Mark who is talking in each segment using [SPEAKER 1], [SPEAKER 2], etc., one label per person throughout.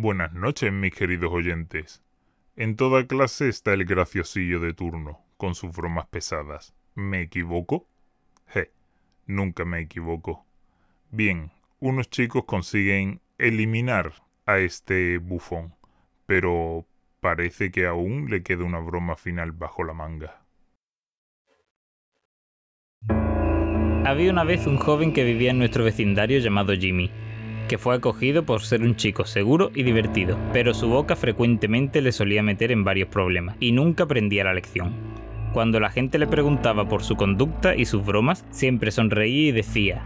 [SPEAKER 1] Buenas noches, mis queridos oyentes. En toda clase está el graciosillo de turno, con sus bromas pesadas. ¿Me equivoco? Je, nunca me equivoco. Bien, unos chicos consiguen eliminar a este bufón, pero parece que aún le queda una broma final bajo la manga.
[SPEAKER 2] Había una vez un joven que vivía en nuestro vecindario llamado Jimmy, que fue acogido por ser un chico seguro y divertido, pero su boca frecuentemente le solía meter en varios problemas y nunca aprendía la lección. Cuando la gente le preguntaba por su conducta y sus bromas, siempre sonreía y decía,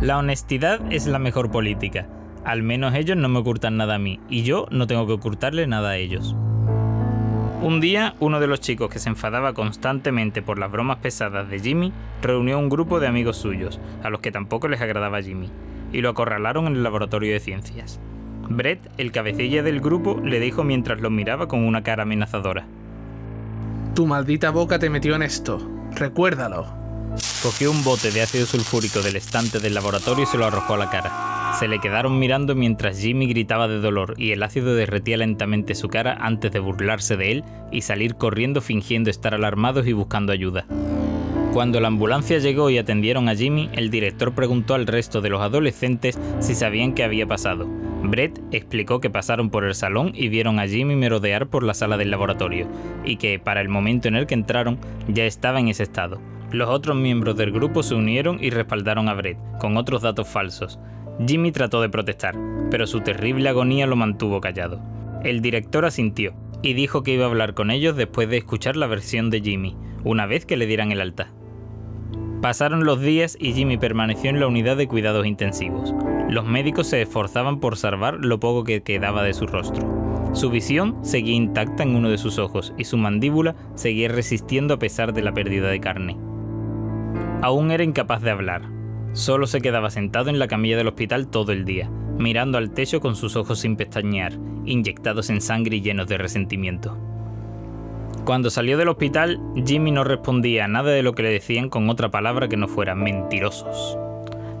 [SPEAKER 2] La honestidad es la mejor política, al menos ellos no me ocultan nada a mí y yo no tengo que ocultarle nada a ellos. Un día, uno de los chicos que se enfadaba constantemente por las bromas pesadas de Jimmy reunió un grupo de amigos suyos, a los que tampoco les agradaba Jimmy, y lo acorralaron en el laboratorio de ciencias. Brett, el cabecilla del grupo, le dijo mientras lo miraba con una cara amenazadora.
[SPEAKER 3] Tu maldita boca te metió en esto. Recuérdalo.
[SPEAKER 2] Cogió un bote de ácido sulfúrico del estante del laboratorio y se lo arrojó a la cara. Se le quedaron mirando mientras Jimmy gritaba de dolor y el ácido derretía lentamente su cara antes de burlarse de él y salir corriendo fingiendo estar alarmados y buscando ayuda. Cuando la ambulancia llegó y atendieron a Jimmy, el director preguntó al resto de los adolescentes si sabían qué había pasado. Brett explicó que pasaron por el salón y vieron a Jimmy merodear por la sala del laboratorio, y que para el momento en el que entraron ya estaba en ese estado. Los otros miembros del grupo se unieron y respaldaron a Brett, con otros datos falsos. Jimmy trató de protestar, pero su terrible agonía lo mantuvo callado. El director asintió y dijo que iba a hablar con ellos después de escuchar la versión de Jimmy, una vez que le dieran el alta. Pasaron los días y Jimmy permaneció en la unidad de cuidados intensivos. Los médicos se esforzaban por salvar lo poco que quedaba de su rostro. Su visión seguía intacta en uno de sus ojos y su mandíbula seguía resistiendo a pesar de la pérdida de carne. Aún era incapaz de hablar, Solo se quedaba sentado en la camilla del hospital todo el día, mirando al techo con sus ojos sin pestañear, inyectados en sangre y llenos de resentimiento. Cuando salió del hospital, Jimmy no respondía a nada de lo que le decían con otra palabra que no fuera mentirosos.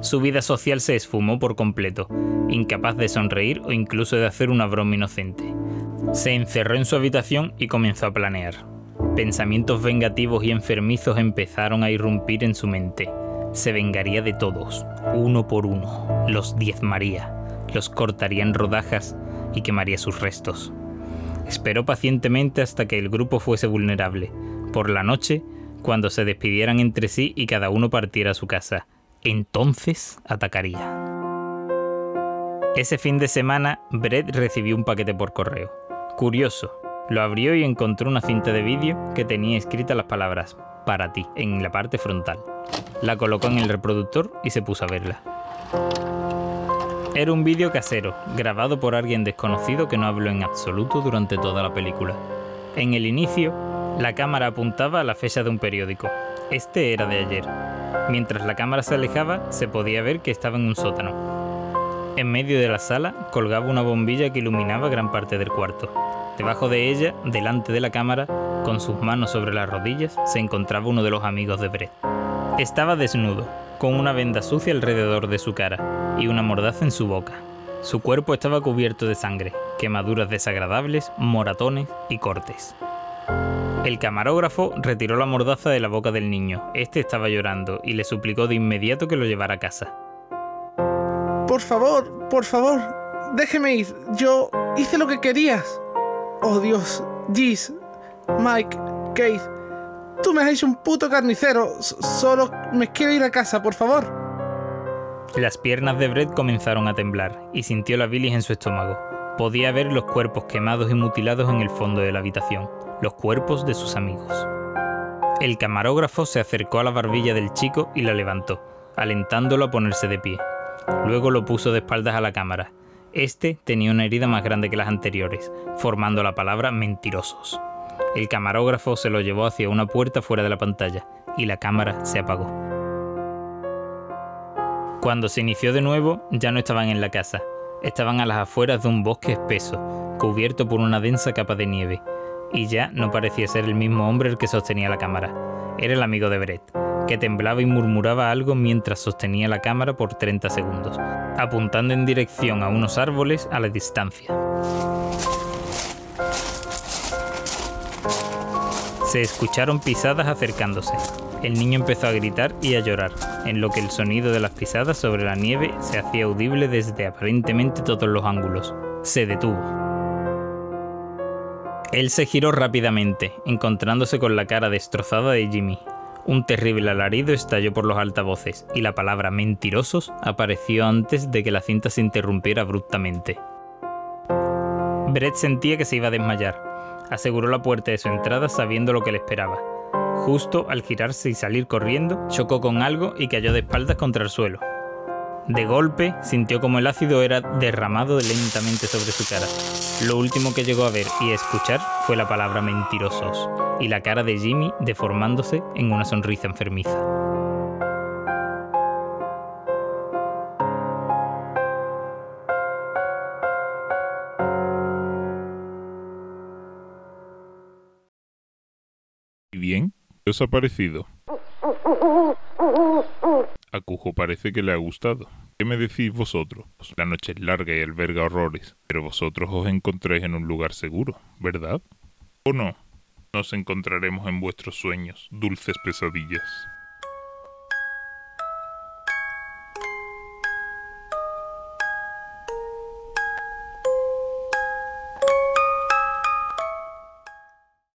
[SPEAKER 2] Su vida social se esfumó por completo, incapaz de sonreír o incluso de hacer una broma inocente. Se encerró en su habitación y comenzó a planear. Pensamientos vengativos y enfermizos empezaron a irrumpir en su mente se vengaría de todos, uno por uno, los diezmaría, los cortaría en rodajas y quemaría sus restos. Esperó pacientemente hasta que el grupo fuese vulnerable. Por la noche, cuando se despidieran entre sí y cada uno partiera a su casa, entonces atacaría. Ese fin de semana, Brett recibió un paquete por correo. Curioso, lo abrió y encontró una cinta de vídeo que tenía escritas las palabras para ti en la parte frontal. La colocó en el reproductor y se puso a verla. Era un vídeo casero, grabado por alguien desconocido que no habló en absoluto durante toda la película. En el inicio, la cámara apuntaba a la fecha de un periódico. Este era de ayer. Mientras la cámara se alejaba, se podía ver que estaba en un sótano. En medio de la sala colgaba una bombilla que iluminaba gran parte del cuarto. Debajo de ella, delante de la cámara, con sus manos sobre las rodillas, se encontraba uno de los amigos de Brett. Estaba desnudo, con una venda sucia alrededor de su cara y una mordaza en su boca. Su cuerpo estaba cubierto de sangre, quemaduras desagradables, moratones y cortes. El camarógrafo retiró la mordaza de la boca del niño. Este estaba llorando y le suplicó de inmediato que lo llevara a casa.
[SPEAKER 3] Por favor, por favor, déjeme ir. Yo hice lo que querías. Oh Dios, Gis, Mike, Keith, Tú me has hecho un puto carnicero. solo me quiero ir a casa, por favor.
[SPEAKER 2] Las piernas de Brett comenzaron a temblar y sintió la bilis en su estómago. Podía ver los cuerpos quemados y mutilados en el fondo de la habitación, los cuerpos de sus amigos. El camarógrafo se acercó a la barbilla del chico y la levantó, alentándolo a ponerse de pie. Luego lo puso de espaldas a la cámara. Este tenía una herida más grande que las anteriores, formando la palabra mentirosos. El camarógrafo se lo llevó hacia una puerta fuera de la pantalla y la cámara se apagó. Cuando se inició de nuevo, ya no estaban en la casa. Estaban a las afueras de un bosque espeso, cubierto por una densa capa de nieve, y ya no parecía ser el mismo hombre el que sostenía la cámara. Era el amigo de Brett, que temblaba y murmuraba algo mientras sostenía la cámara por 30 segundos, apuntando en dirección a unos árboles a la distancia. Se escucharon pisadas acercándose. El niño empezó a gritar y a llorar, en lo que el sonido de las pisadas sobre la nieve se hacía audible desde aparentemente todos los ángulos. Se detuvo. Él se giró rápidamente, encontrándose con la cara destrozada de Jimmy. Un terrible alarido estalló por los altavoces y la palabra mentirosos apareció antes de que la cinta se interrumpiera abruptamente. Brett sentía que se iba a desmayar. Aseguró la puerta de su entrada sabiendo lo que le esperaba. Justo al girarse y salir corriendo, chocó con algo y cayó de espaldas contra el suelo. De golpe, sintió como el ácido era derramado lentamente sobre su cara. Lo último que llegó a ver y escuchar fue la palabra mentirosos y la cara de Jimmy deformándose en una sonrisa enfermiza.
[SPEAKER 1] Bien? ¿Qué os ha parecido? A Cujo parece que le ha gustado. ¿Qué me decís vosotros? La noche es larga y alberga horrores, pero vosotros os encontréis en un lugar seguro, ¿verdad? ¿O no? Nos encontraremos en vuestros sueños, dulces pesadillas.